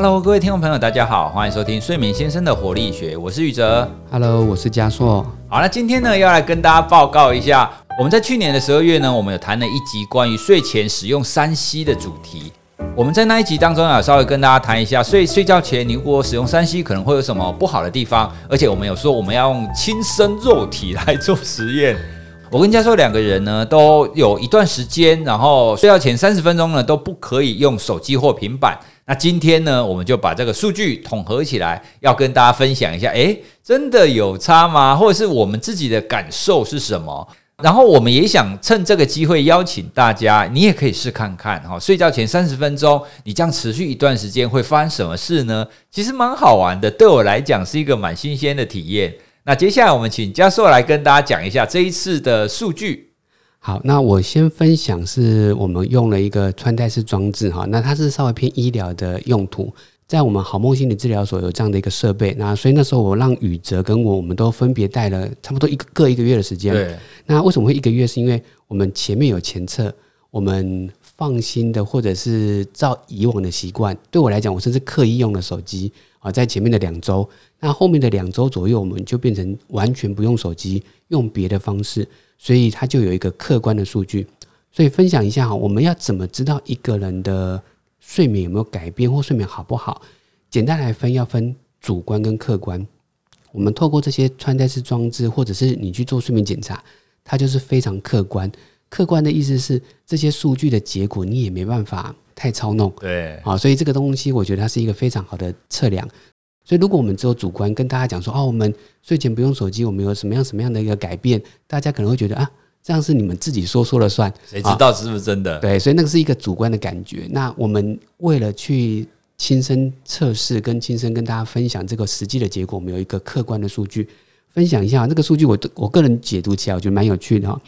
Hello，各位听众朋友，大家好，欢迎收听睡眠先生的活力学，我是宇哲。Hello，我是嘉硕。好那今天呢要来跟大家报告一下，我们在去年的十二月呢，我们有谈了一集关于睡前使用三 C 的主题。我们在那一集当中啊，稍微跟大家谈一下，睡睡觉前你如果使用三 C 可能会有什么不好的地方，而且我们有说我们要用亲身肉体来做实验。我跟嘉硕两个人呢，都有一段时间，然后睡觉前三十分钟呢都不可以用手机或平板。那今天呢，我们就把这个数据统合起来，要跟大家分享一下。诶，真的有差吗？或者是我们自己的感受是什么？然后我们也想趁这个机会邀请大家，你也可以试看看哈。睡觉前三十分钟，你这样持续一段时间会发生什么事呢？其实蛮好玩的，对我来讲是一个蛮新鲜的体验。那接下来我们请嘉硕来跟大家讲一下这一次的数据。好，那我先分享是我们用了一个穿戴式装置哈，那它是稍微偏医疗的用途，在我们好梦心理治疗所有这样的一个设备，那所以那时候我让宇哲跟我，我们都分别带了差不多一个各一个月的时间。对，那为什么会一个月？是因为我们前面有前测，我们放心的，或者是照以往的习惯，对我来讲，我甚至刻意用了手机啊，在前面的两周。那后面的两周左右，我们就变成完全不用手机，用别的方式，所以它就有一个客观的数据。所以分享一下哈，我们要怎么知道一个人的睡眠有没有改变或睡眠好不好？简单来分，要分主观跟客观。我们透过这些穿戴式装置，或者是你去做睡眠检查，它就是非常客观。客观的意思是这些数据的结果，你也没办法太操弄。对，啊，所以这个东西我觉得它是一个非常好的测量。所以，如果我们只有主观跟大家讲说，哦，我们睡前不用手机，我们有什么样什么样的一个改变，大家可能会觉得啊，这样是你们自己说说了算，谁知道是不是真的？对，所以那个是一个主观的感觉。那我们为了去亲身测试跟亲身跟大家分享这个实际的结果，我们有一个客观的数据分享一下。这个数据我我个人解读起来，我觉得蛮有趣的哈。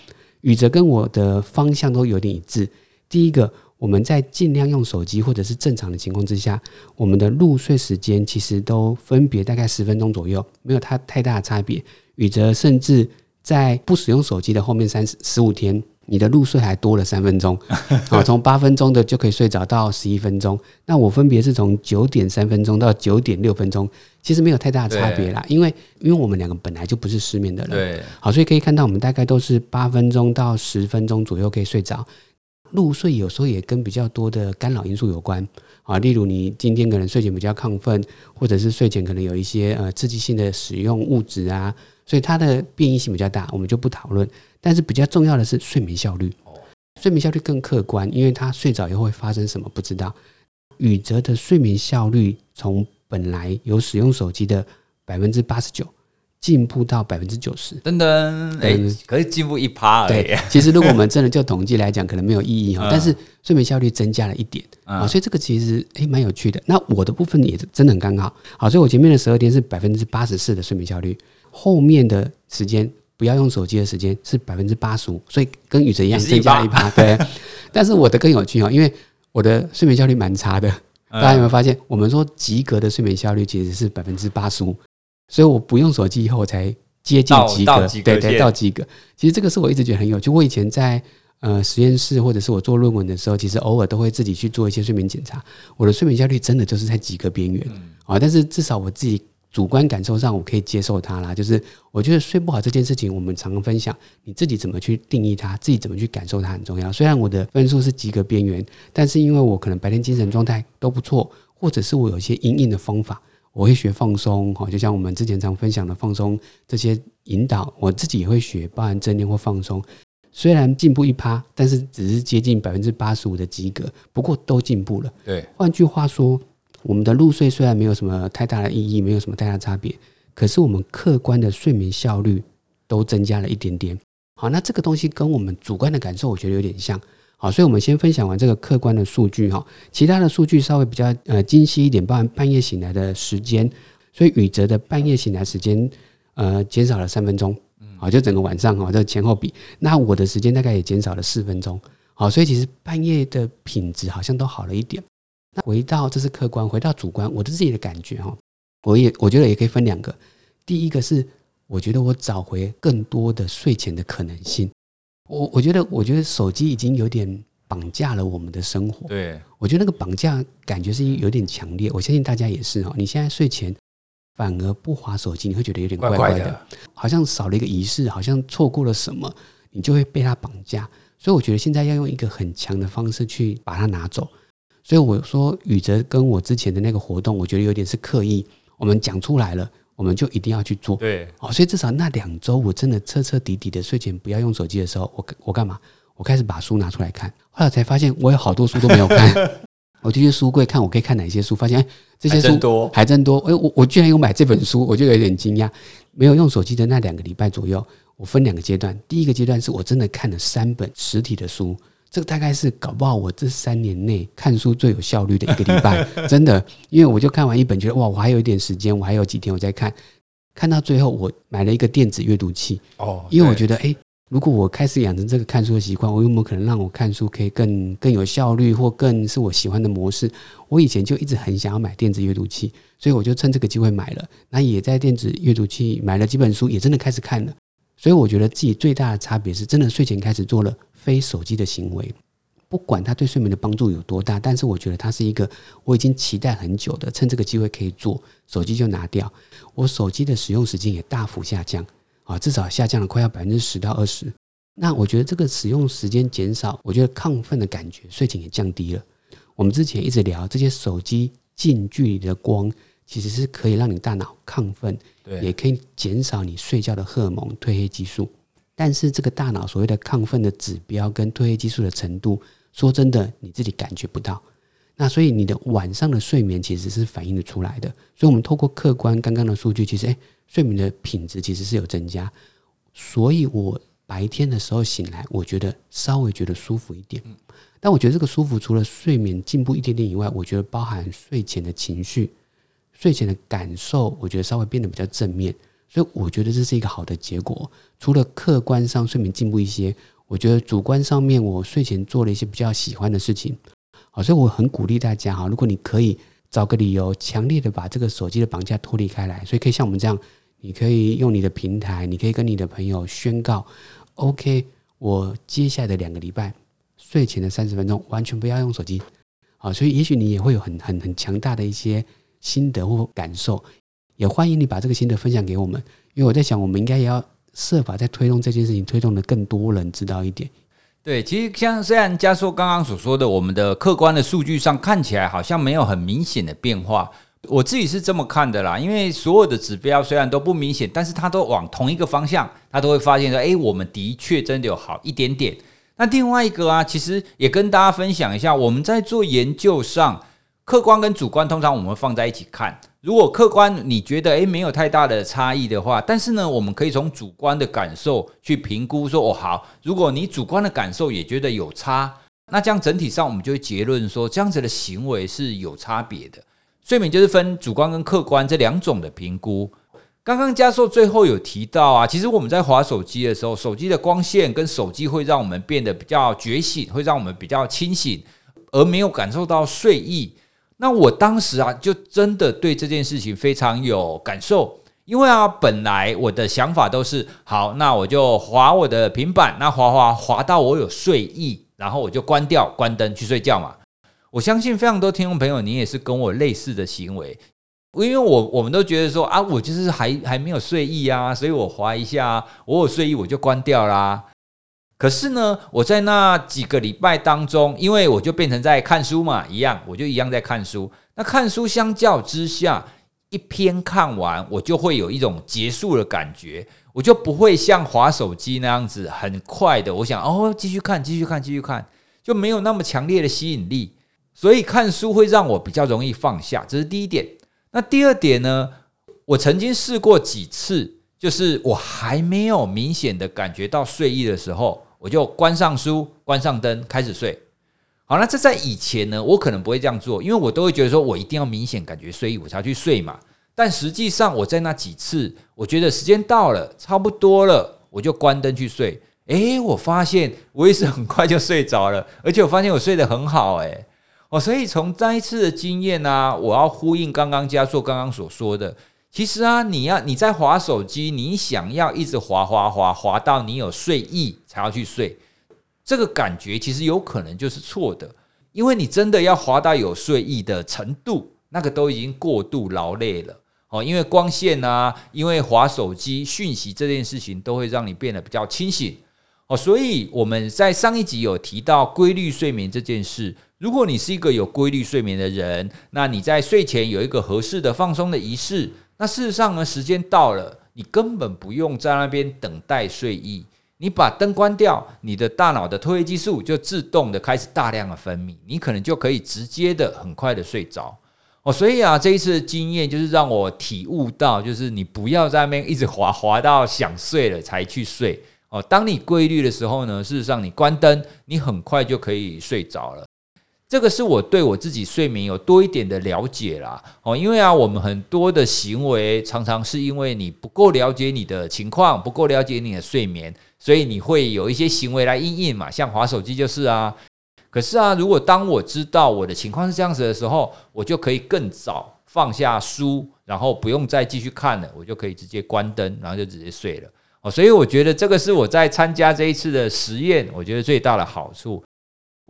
宇哲跟我的方向都有点一致。第一个。我们在尽量用手机或者是正常的情况之下，我们的入睡时间其实都分别大概十分钟左右，没有太太大的差别。宇哲甚至在不使用手机的后面三十十五天，你的入睡还多了三分钟，啊，从八分钟的就可以睡着到十一分钟。那我分别是从九点三分钟到九点六分钟，其实没有太大的差别啦，因为因为我们两个本来就不是失眠的人，对，好，所以可以看到我们大概都是八分钟到十分钟左右可以睡着。入睡有时候也跟比较多的干扰因素有关啊，例如你今天可能睡前比较亢奋，或者是睡前可能有一些呃刺激性的使用物质啊，所以它的变异性比较大，我们就不讨论。但是比较重要的是睡眠效率，睡眠效率更客观，因为他睡着以后会发生什么不知道。宇哲的睡眠效率从本来有使用手机的百分之八十九。进步到百分之九十，噔噔，哎，可是进步一趴而已。其实如果我们真的就统计来讲，可能没有意义哈。但是睡眠效率增加了一点啊，所以这个其实哎蛮有趣的。那我的部分也真的很刚好，好，所以我前面的十二天是百分之八十四的睡眠效率，后面的时间不要用手机的时间是百分之八十五，所以跟宇哲一样增加一趴。对，但是我的更有趣哦，因为我的睡眠效率蛮差的。大家有没有发现，我们说及格的睡眠效率其实是百分之八十五。所以我不用手机以后才接近及格，对对，到及格。其实这个是我一直觉得很有趣。我以前在呃实验室或者是我做论文的时候，其实偶尔都会自己去做一些睡眠检查。我的睡眠效率真的就是在及格边缘啊。但是至少我自己主观感受上，我可以接受它啦。就是我觉得睡不好这件事情，我们常常分享，你自己怎么去定义它，自己怎么去感受它很重要。虽然我的分数是及格边缘，但是因为我可能白天精神状态都不错，或者是我有一些隐隐的方法。我会学放松，哈，就像我们之前常分享的放松这些引导，我自己也会学，包含正念或放松。虽然进步一趴，但是只是接近百分之八十五的及格，不过都进步了。对，换句话说，我们的入睡虽然没有什么太大的意义，没有什么太大差别，可是我们客观的睡眠效率都增加了一点点。好，那这个东西跟我们主观的感受，我觉得有点像。好，所以我们先分享完这个客观的数据哈，其他的数据稍微比较呃精细一点，包含半夜醒来的时间，所以宇哲的半夜醒来时间呃减少了三分钟，好，就整个晚上哈这前后比，那我的时间大概也减少了四分钟，好，所以其实半夜的品质好像都好了一点。那回到这是客观，回到主观，我的自己的感觉哈，我也我觉得也可以分两个，第一个是我觉得我找回更多的睡前的可能性。我我觉得，我觉得手机已经有点绑架了我们的生活。对，我觉得那个绑架感觉是有点强烈。我相信大家也是哦。你现在睡前反而不划手机，你会觉得有点怪怪的，好像少了一个仪式，好像错过了什么，你就会被它绑架。所以我觉得现在要用一个很强的方式去把它拿走。所以我说宇哲跟我之前的那个活动，我觉得有点是刻意，我们讲出来了，我们就一定要去做。对，哦，所以至少那两周，我真的彻彻底底的睡前不要用手机的时候，我我干嘛？我开始把书拿出来看，后来才发现我有好多书都没有看，我就去书柜看我可以看哪些书，发现哎这些书多还真多，哎我我居然有买这本书，我就有点惊讶。没有用手机的那两个礼拜左右，我分两个阶段，第一个阶段是我真的看了三本实体的书，这个大概是搞不好我这三年内看书最有效率的一个礼拜，真的，因为我就看完一本，觉得哇我还有一点时间，我还有几天我在看，看到最后我买了一个电子阅读器哦，因为我觉得哎。如果我开始养成这个看书的习惯，我有没有可能让我看书可以更更有效率，或更是我喜欢的模式？我以前就一直很想要买电子阅读器，所以我就趁这个机会买了。那也在电子阅读器买了几本书，也真的开始看了。所以我觉得自己最大的差别是，真的睡前开始做了非手机的行为。不管它对睡眠的帮助有多大，但是我觉得它是一个我已经期待很久的，趁这个机会可以做，手机就拿掉。我手机的使用时间也大幅下降。啊，至少下降了快要百分之十到二十。那我觉得这个使用时间减少，我觉得亢奋的感觉睡前也降低了。我们之前一直聊这些手机近距离的光，其实是可以让你大脑亢奋，对，也可以减少你睡觉的荷尔蒙褪黑激素。但是这个大脑所谓的亢奋的指标跟褪黑激素的程度，说真的你自己感觉不到。那所以你的晚上的睡眠其实是反映的出来的。所以我们透过客观刚刚的数据，其实诶。睡眠的品质其实是有增加，所以我白天的时候醒来，我觉得稍微觉得舒服一点。但我觉得这个舒服，除了睡眠进步一点点以外，我觉得包含睡前的情绪、睡前的感受，我觉得稍微变得比较正面。所以我觉得这是一个好的结果。除了客观上睡眠进步一些，我觉得主观上面我睡前做了一些比较喜欢的事情。好，所以我很鼓励大家哈，如果你可以找个理由，强烈的把这个手机的绑架脱离开来，所以可以像我们这样。你可以用你的平台，你可以跟你的朋友宣告：“OK，我接下来的两个礼拜睡前的三十分钟完全不要用手机。”好，所以也许你也会有很很很强大的一些心得或感受，也欢迎你把这个心得分享给我们。因为我在想，我们应该也要设法在推动这件事情，推动的更多人知道一点。对，其实像虽然加硕刚刚所说的，我们的客观的数据上看起来好像没有很明显的变化。我自己是这么看的啦，因为所有的指标虽然都不明显，但是它都往同一个方向，它都会发现说，哎，我们的确真的有好一点点。那另外一个啊，其实也跟大家分享一下，我们在做研究上，客观跟主观通常我们放在一起看。如果客观你觉得诶没有太大的差异的话，但是呢，我们可以从主观的感受去评估说，哦好，如果你主观的感受也觉得有差，那这样整体上我们就会结论说，这样子的行为是有差别的。睡眠就是分主观跟客观这两种的评估。刚刚加硕最后有提到啊，其实我们在划手机的时候，手机的光线跟手机会让我们变得比较觉醒，会让我们比较清醒，而没有感受到睡意。那我当时啊，就真的对这件事情非常有感受，因为啊，本来我的想法都是好，那我就划我的平板，那划划划到我有睡意，然后我就关掉关灯去睡觉嘛。我相信非常多听众朋友，你也是跟我类似的行为，因为我我们都觉得说啊，我就是还还没有睡意啊，所以我划一下，我有睡意我就关掉啦。可是呢，我在那几个礼拜当中，因为我就变成在看书嘛，一样，我就一样在看书。那看书相较之下，一篇看完，我就会有一种结束的感觉，我就不会像划手机那样子很快的，我想哦，继续看，继续看，继续看，就没有那么强烈的吸引力。所以看书会让我比较容易放下，这是第一点。那第二点呢？我曾经试过几次，就是我还没有明显的感觉到睡意的时候，我就关上书、关上灯，开始睡。好，那这在以前呢，我可能不会这样做，因为我都会觉得说我一定要明显感觉睡意，我才去睡嘛。但实际上，我在那几次，我觉得时间到了，差不多了，我就关灯去睡。诶，我发现我也是很快就睡着了，而且我发现我睡得很好，诶。哦，所以从这一次的经验呢，我要呼应刚刚嘉硕刚刚所说的，其实啊，你要你在划手机，你想要一直划划划划到你有睡意才要去睡，这个感觉其实有可能就是错的，因为你真的要滑到有睡意的程度，那个都已经过度劳累了哦。因为光线啊，因为滑手机讯息这件事情，都会让你变得比较清醒哦。所以我们在上一集有提到规律睡眠这件事。如果你是一个有规律睡眠的人，那你在睡前有一个合适的放松的仪式，那事实上呢，时间到了，你根本不用在那边等待睡意，你把灯关掉，你的大脑的褪黑激素就自动的开始大量的分泌，你可能就可以直接的很快的睡着哦。所以啊，这一次的经验就是让我体悟到，就是你不要在那边一直滑滑到想睡了才去睡哦。当你规律的时候呢，事实上你关灯，你很快就可以睡着了。这个是我对我自己睡眠有多一点的了解啦，哦，因为啊，我们很多的行为常常是因为你不够了解你的情况，不够了解你的睡眠，所以你会有一些行为来应应嘛，像划手机就是啊。可是啊，如果当我知道我的情况是这样子的时候，我就可以更早放下书，然后不用再继续看了，我就可以直接关灯，然后就直接睡了。哦，所以我觉得这个是我在参加这一次的实验，我觉得最大的好处。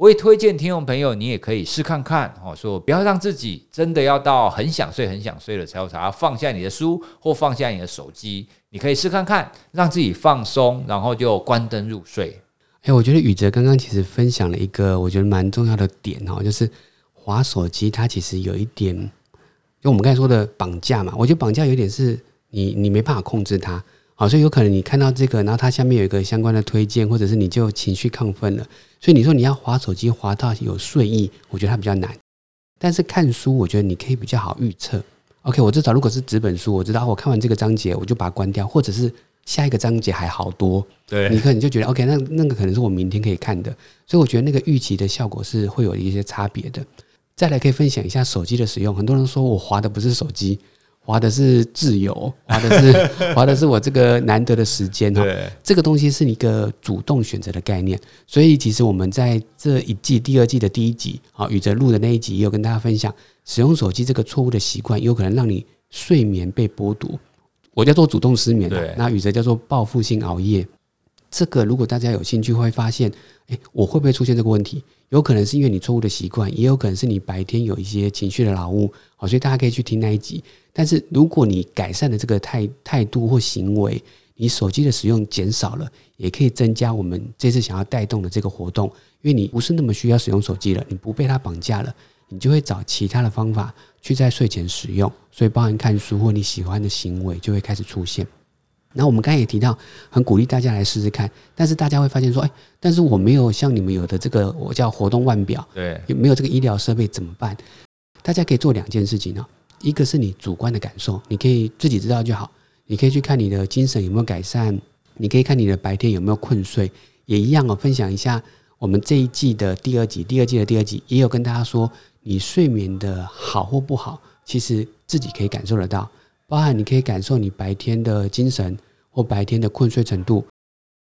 我也推荐听众朋友，你也可以试看看哦。说不要让自己真的要到很想睡、很想睡了才有才要放下你的书或放下你的手机。你可以试看看，让自己放松，然后就关灯入睡。哎，我觉得宇哲刚刚其实分享了一个我觉得蛮重要的点哦，就是滑手机它其实有一点，就我们刚才说的绑架嘛。我觉得绑架有点是你你没办法控制它。好，所以有可能你看到这个，然后它下面有一个相关的推荐，或者是你就情绪亢奋了。所以你说你要滑手机滑到有睡意，我觉得它比较难。但是看书，我觉得你可以比较好预测。OK，我至少如果是纸本书，我知道我看完这个章节，我就把它关掉，或者是下一个章节还好多。对，你可能就觉得 OK，那那个可能是我明天可以看的。所以我觉得那个预期的效果是会有一些差别的。再来可以分享一下手机的使用，很多人说我滑的不是手机。划的是自由，划的是 划的是我这个难得的时间哈。这个东西是一个主动选择的概念，所以其实我们在这一季第二季的第一集啊，宇哲录的那一集也有跟大家分享，使用手机这个错误的习惯，有可能让你睡眠被剥夺。我叫做主动失眠，那宇哲叫做报复性熬夜。这个如果大家有兴趣，会发现，诶，我会不会出现这个问题？有可能是因为你错误的习惯，也有可能是你白天有一些情绪的劳务，好，所以大家可以去听那一集。但是如果你改善了这个态态度或行为，你手机的使用减少了，也可以增加我们这次想要带动的这个活动。因为你不是那么需要使用手机了，你不被它绑架了，你就会找其他的方法去在睡前使用。所以，包含看书或你喜欢的行为就会开始出现。那我们刚才也提到，很鼓励大家来试试看。但是大家会发现说，哎，但是我没有像你们有的这个我叫活动腕表，对，没有这个医疗设备怎么办？大家可以做两件事情呢。一个是你主观的感受，你可以自己知道就好。你可以去看你的精神有没有改善，你可以看你的白天有没有困睡，也一样哦。分享一下我们这一季的第二集，第二季的第二集也有跟大家说，你睡眠的好或不好，其实自己可以感受得到。包含你可以感受你白天的精神或白天的困睡程度。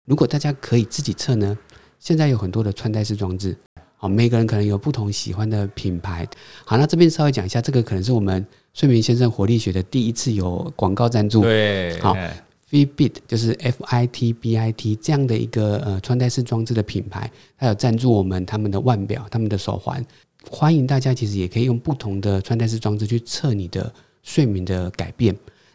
如果大家可以自己测呢，现在有很多的穿戴式装置。好，每个人可能有不同喜欢的品牌。好，那这边稍微讲一下，这个可能是我们睡眠先生活力学的第一次有广告赞助。对，好，Fitbit 就是 F I T B I T 这样的一个呃穿戴式装置的品牌，它有赞助我们他们的腕表、他们的手环。欢迎大家其实也可以用不同的穿戴式装置去测你的睡眠的改变。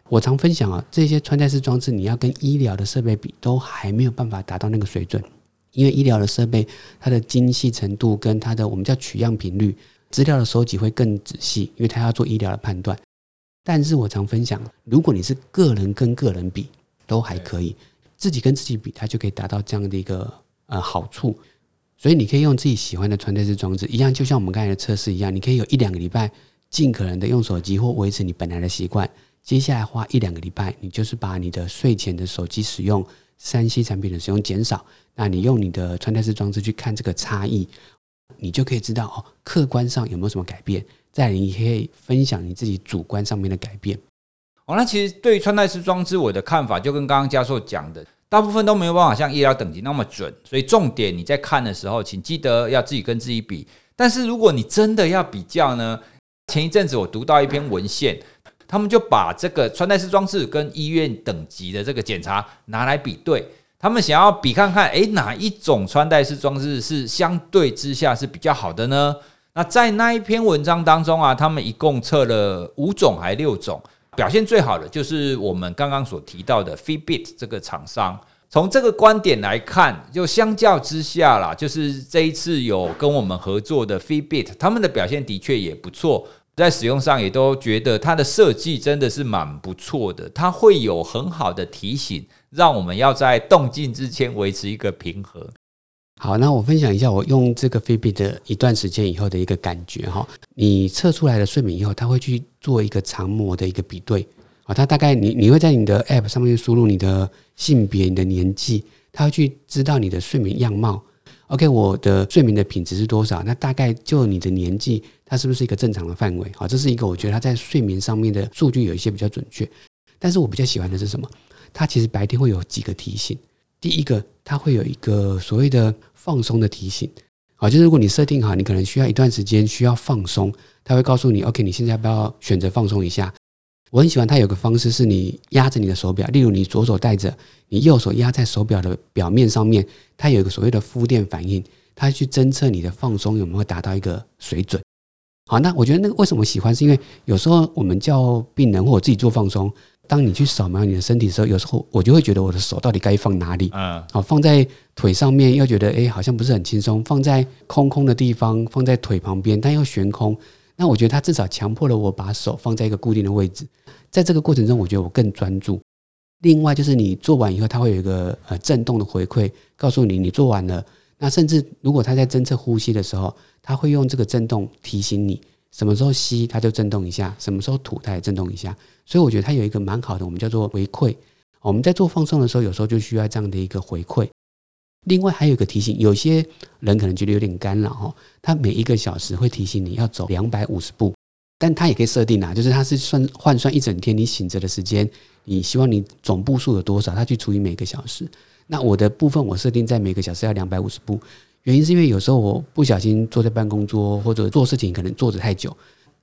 我常分享啊，这些穿戴式装置你要跟医疗的设备比，都还没有办法达到那个水准。因为医疗的设备，它的精细程度跟它的我们叫取样频率，资料的收集会更仔细，因为它要做医疗的判断。但是我常分享，如果你是个人跟个人比，都还可以；自己跟自己比，它就可以达到这样的一个呃好处。所以你可以用自己喜欢的穿戴式装置，一样就像我们刚才的测试一样，你可以有一两个礼拜尽可能的用手机或维持你本来的习惯。接下来花一两个礼拜，你就是把你的睡前的手机使用。三 C 产品的使用减少，那你用你的穿戴式装置去看这个差异，你就可以知道哦，客观上有没有什么改变。再你可以分享你自己主观上面的改变。哦，那其实对于穿戴式装置，我的看法就跟刚刚教授讲的，大部分都没有办法像医疗等级那么准。所以重点你在看的时候，请记得要自己跟自己比。但是如果你真的要比较呢，前一阵子我读到一篇文献。他们就把这个穿戴式装置跟医院等级的这个检查拿来比对，他们想要比看看，诶，哪一种穿戴式装置是相对之下是比较好的呢？那在那一篇文章当中啊，他们一共测了五种还六种，表现最好的就是我们刚刚所提到的 Fitbit 这个厂商。从这个观点来看，就相较之下啦，就是这一次有跟我们合作的 Fitbit，他们的表现的确也不错，在使用上也都觉得它的设计真的是蛮不错的，它会有很好的提醒，让我们要在动静之间维持一个平衡。好，那我分享一下我用这个 Fitbit 的一段时间以后的一个感觉哈。你测出来的睡眠以后，它会去做一个长模的一个比对啊。它大概你你会在你的 App 上面输入你的性别、你的年纪，它会去知道你的睡眠样貌。OK，我的睡眠的品质是多少？那大概就你的年纪，它是不是一个正常的范围？好，这是一个我觉得它在睡眠上面的数据有一些比较准确。但是我比较喜欢的是什么？它其实白天会有几个提醒。第一个，它会有一个所谓的放松的提醒，好，就是如果你设定好，你可能需要一段时间需要放松，它会告诉你，OK，你现在要不要选择放松一下？我很喜欢它有个方式，是你压着你的手表，例如你左手戴着，你右手压在手表的表面上面，它有一个所谓的负电反应，它去侦测你的放松有没有达到一个水准。好，那我觉得那个为什么喜欢，是因为有时候我们叫病人或我自己做放松。当你去扫描你的身体的时候，有时候我就会觉得我的手到底该放哪里？嗯，好，放在腿上面又觉得哎，好像不是很轻松；放在空空的地方，放在腿旁边，但又悬空。那我觉得它至少强迫了我把手放在一个固定的位置。在这个过程中，我觉得我更专注。另外就是你做完以后，它会有一个呃震动的回馈，告诉你你做完了。那甚至如果它在侦测呼吸的时候，它会用这个震动提醒你。什么时候吸它就震动一下，什么时候吐它也震动一下，所以我觉得它有一个蛮好的，我们叫做回馈。我们在做放松的时候，有时候就需要这样的一个回馈。另外还有一个提醒，有些人可能觉得有点干扰哈，他每一个小时会提醒你要走两百五十步，但他也可以设定啊，就是他是算换算一整天你醒着的时间，你希望你总步数有多少，他去除以每个小时。那我的部分我设定在每个小时要两百五十步。原因是因为有时候我不小心坐在办公桌或者做事情，可能坐着太久，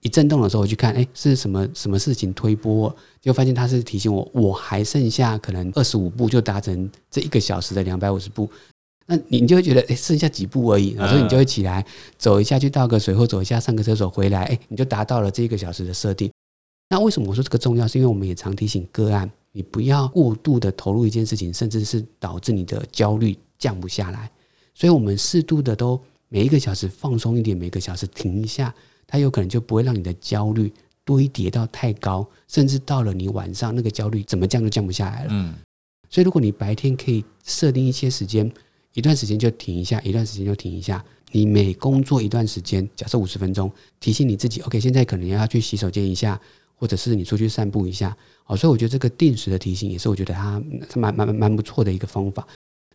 一震动的时候我去看，哎，是什么什么事情推波，就发现它是提醒我，我还剩下可能二十五步就达成这一个小时的两百五十步，那你就会觉得，哎，剩下几步而已，所以你就会起来走一下去倒个水或走一下上个厕所回来，哎，你就达到了这一个小时的设定。那为什么我说这个重要？是因为我们也常提醒个案，你不要过度的投入一件事情，甚至是导致你的焦虑降不下来。所以，我们适度的都每一个小时放松一点，每个小时停一下，它有可能就不会让你的焦虑堆叠到太高，甚至到了你晚上那个焦虑怎么降都降不下来了。嗯，所以如果你白天可以设定一些时间，一段时间就停一下，一段时间就停一下。你每工作一段时间，假设五十分钟，提醒你自己，OK，现在可能要去洗手间一下，或者是你出去散步一下。好，所以我觉得这个定时的提醒也是我觉得它蛮蛮蛮不错的一个方法。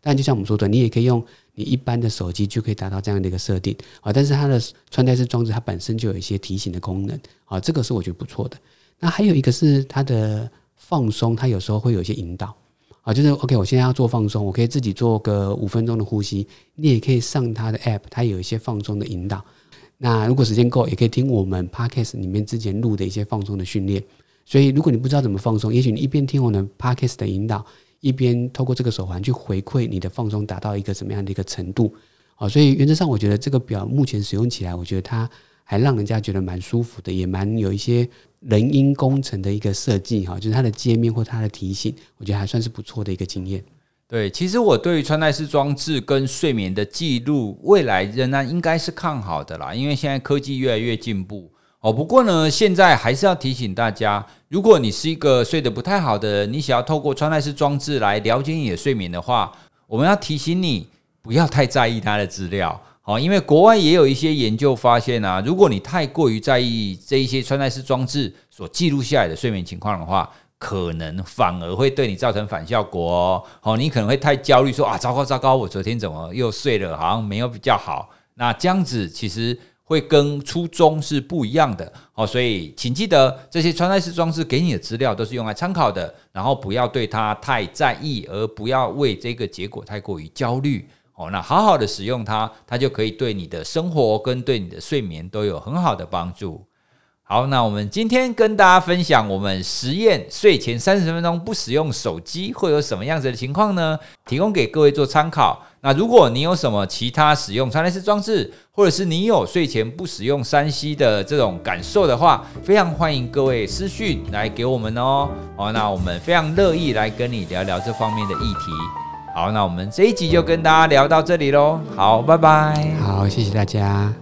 但就像我们说的，你也可以用你一般的手机就可以达到这样的一个设定啊。但是它的穿戴式装置它本身就有一些提醒的功能啊，这个是我觉得不错的。那还有一个是它的放松，它有时候会有一些引导啊，就是 OK，我现在要做放松，我可以自己做个五分钟的呼吸。你也可以上它的 App，它有一些放松的引导。那如果时间够，也可以听我们 Podcast 里面之前录的一些放松的训练。所以如果你不知道怎么放松，也许你一边听我们 Podcast 的引导。一边透过这个手环去回馈你的放松达到一个什么样的一个程度，好，所以原则上我觉得这个表目前使用起来，我觉得它还让人家觉得蛮舒服的，也蛮有一些人因工程的一个设计哈，就是它的界面或它的提醒，我觉得还算是不错的一个经验。对，其实我对于穿戴式装置跟睡眠的记录，未来仍然应该是看好的啦，因为现在科技越来越进步。哦，不过呢，现在还是要提醒大家，如果你是一个睡得不太好的人，你想要透过穿戴式装置来了解你的睡眠的话，我们要提醒你不要太在意它的资料。好，因为国外也有一些研究发现啊，如果你太过于在意这一些穿戴式装置所记录下来的睡眠情况的话，可能反而会对你造成反效果哦。好，你可能会太焦虑，说啊，糟糕糟糕，我昨天怎么又睡了，好像没有比较好。那这样子其实。会跟初衷是不一样的哦，所以请记得这些穿戴式装置给你的资料都是用来参考的，然后不要对它太在意，而不要为这个结果太过于焦虑哦。那好好的使用它，它就可以对你的生活跟对你的睡眠都有很好的帮助。好，那我们今天跟大家分享，我们实验睡前三十分钟不使用手机会有什么样子的情况呢？提供给各位做参考。那如果你有什么其他使用穿戴式装置，或者是你有睡前不使用三 C 的这种感受的话，非常欢迎各位私讯来给我们哦。哦，那我们非常乐意来跟你聊聊这方面的议题。好，那我们这一集就跟大家聊到这里喽。好，拜拜。好，谢谢大家。